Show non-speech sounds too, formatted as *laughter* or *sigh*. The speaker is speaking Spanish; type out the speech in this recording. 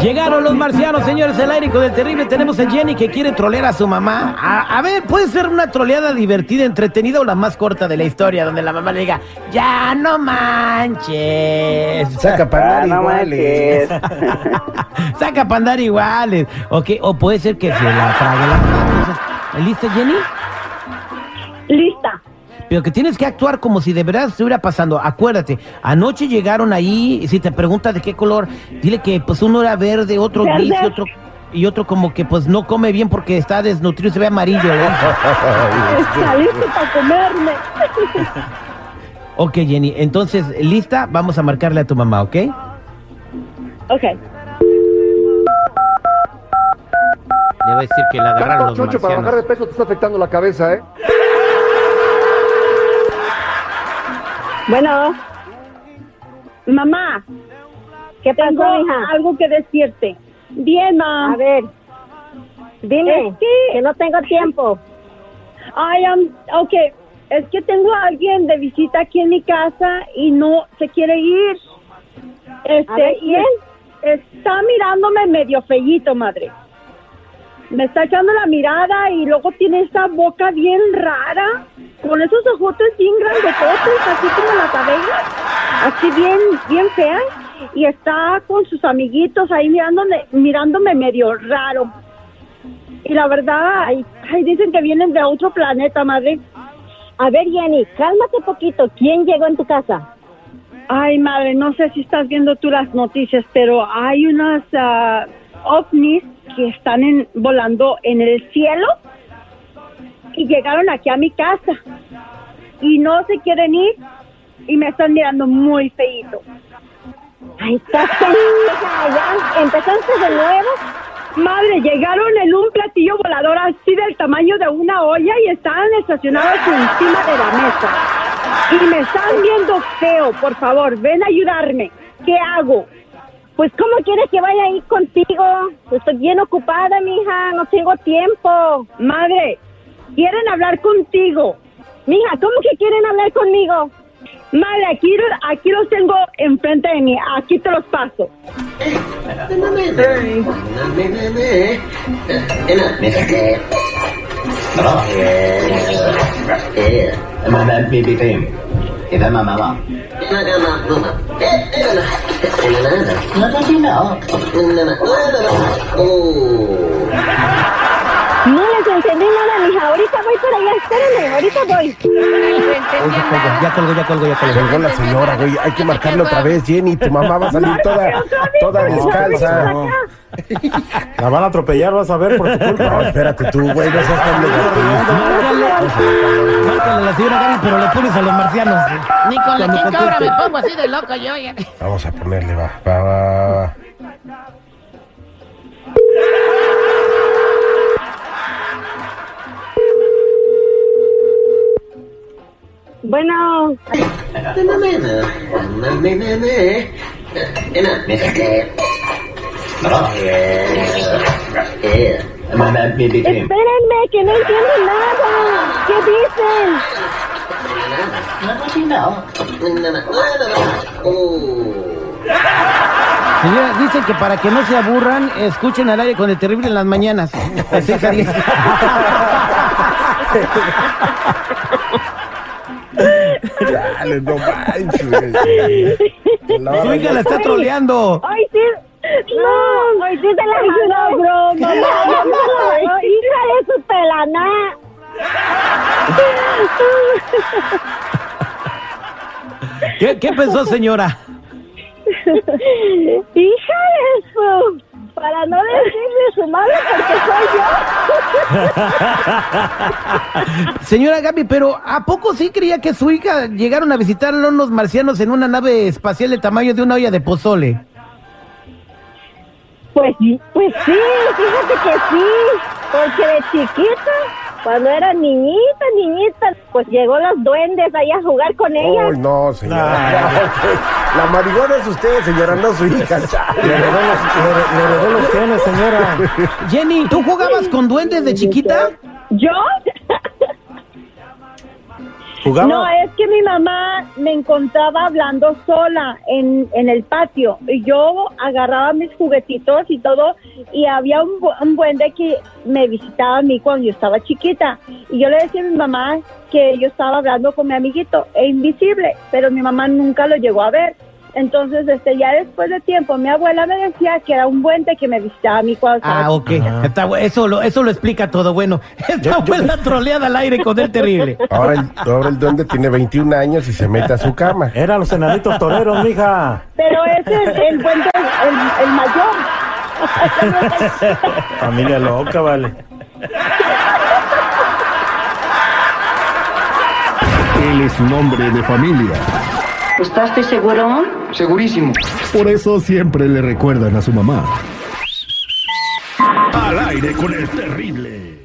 llegaron los marcianos, señores, el aire con el terrible. Tenemos a Jenny que quiere trolear a su mamá. A, a ver, puede ser una troleada divertida, entretenida o la más corta de la historia, donde la mamá le diga, ya no manches. Saca para Ah, *laughs* no iguales. *laughs* Saca para andar iguales. O, que- o puede ser que se la trague la mamá. ¿Lista, Jenny? Lista. Pero que tienes que actuar como si de verdad estuviera pasando. Acuérdate, anoche llegaron ahí, si te pregunta de qué color, dile que pues uno era verde, otro Verde. gris y otro y otro como que pues no come bien porque está desnutrido y se ve amarillo. ¿eh? *laughs* Está listo para comerme. *laughs* ok, Jenny, entonces, ¿lista? Vamos a marcarle a tu mamá, ¿ok? Ok. Le voy a decir que la agarraron Tanto los chocho para bajar de peso te está afectando la cabeza, ¿eh? Bueno. Mamá. ¿Qué pasó, Tengo hija? algo que decirte. Bien, ma. A ver, dime, Es que- que no tengo tiempo. Ay, am- ok. Es que tengo a alguien de visita aquí en mi casa y no se quiere ir. Este, ver, y él está mirándome medio fellito, madre. Me está echando la mirada y luego tiene esa boca bien rara, con esos ojotes bien grandototes, así como las abejas, así bien, bien feas, y está con sus amiguitos ahí mirándome, mirándome medio raro. Y la verdad, ay, ay, dicen que vienen de otro planeta, madre. A ver, Jenny, cálmate poquito. ¿Quién llegó en tu casa? Ay, madre, no sé si estás viendo tú las noticias, pero hay unas ah, ovnis que están en- volando en el cielo y llegaron aquí a mi casa y no se quieren ir y me están mirando muy feíto. Ay, estás *laughs* ya empezaste de nuevo. Madre, llegaron en un platillo volador así del tamaño de una olla y estaban estacionados encima de la mesa. Y me están viendo feo, por favor, ven a ayudarme. ¿Qué hago? Pues, ¿cómo quieres que vaya ahí contigo? Estoy bien ocupada, mija, no tengo tiempo. Madre, quieren hablar contigo. Mija, ¿cómo que quieren hablar conmigo? Madre, aquí, aquí los tengo enfrente de mí. Aquí te los paso. 给他慢慢忘那个呢不能诶诶等等诶等等等等等等等等等等等等哦 entendí nada, mija. Ahorita voy para allá, espérenme, ahorita voy. Ya colgó, ya colgó, ya colgó. Colgó la señora, güey. Hay que marcarle otra vez, Jenny. Tu mamá va a salir toda, toda descalza. La van a atropellar, vas a ver por tu *laughs* No, culpa. espérate tú, güey. No seas tan negativo. Márcale, la señora Gaby, pero le pones a los marcianos. Ni con la Cuando chingadora me pongo así de loco yo. ya. Vamos a ponerle, va, va, va, Bueno, espérenme, que no entiendo nada. ¿Qué dicen? Señora, dicen que para que no se aburran, escuchen al aire con el terrible en las mañaas. *laughs* Así es, *laughs* Dale, no manches, Su hija la está troleando. Ay, sí. No, ay, sí te la una mandó. broma, mamá. Ay, Hija de su pelaná. ¿Qué, qué pensó, señora? Hija de su. Para no decirle su madre porque soy yo. *laughs* Señora Gaby, pero ¿a poco sí creía que su hija llegaron a visitar a unos marcianos en una nave espacial de tamaño de una olla de pozole? Pues, pues sí, fíjate que sí. Porque de chiquita, cuando era niñita, niñita, pues llegó los duendes ahí a jugar con ella. Uy, no, señora. *laughs* La marihuana es usted, señora, no su hija. Le heredó los, le- le heredó los genes, señora. *laughs* Jenny, ¿tú jugabas con duendes de chiquita? ¿Yo? No, es que mi mamá me encontraba hablando sola en, en el patio. Y yo agarraba mis juguetitos y todo y había un, un buen de que me visitaba a mí cuando yo estaba chiquita. Y yo le decía a mi mamá que yo estaba hablando con mi amiguito e invisible, pero mi mamá nunca lo llegó a ver. Entonces, este, ya después de tiempo, mi abuela me decía que era un buente que me visitaba a mí cuando estaba Ah, ok. Está eso, lo, eso lo explica todo. Bueno, *laughs* esta fue la troleada al aire con el terrible. *laughs* Ahora el, ahora el duende tiene 21 años y se mete a su cama. Eran los enanitos toreros, mija. Pero ese es el buen de- el, el mayor. *laughs* Familia loca, vale. Él es un hombre de familia. ¿Estás seguro? Segurísimo. Por eso siempre le recuerdan a su mamá. Al aire con el terrible.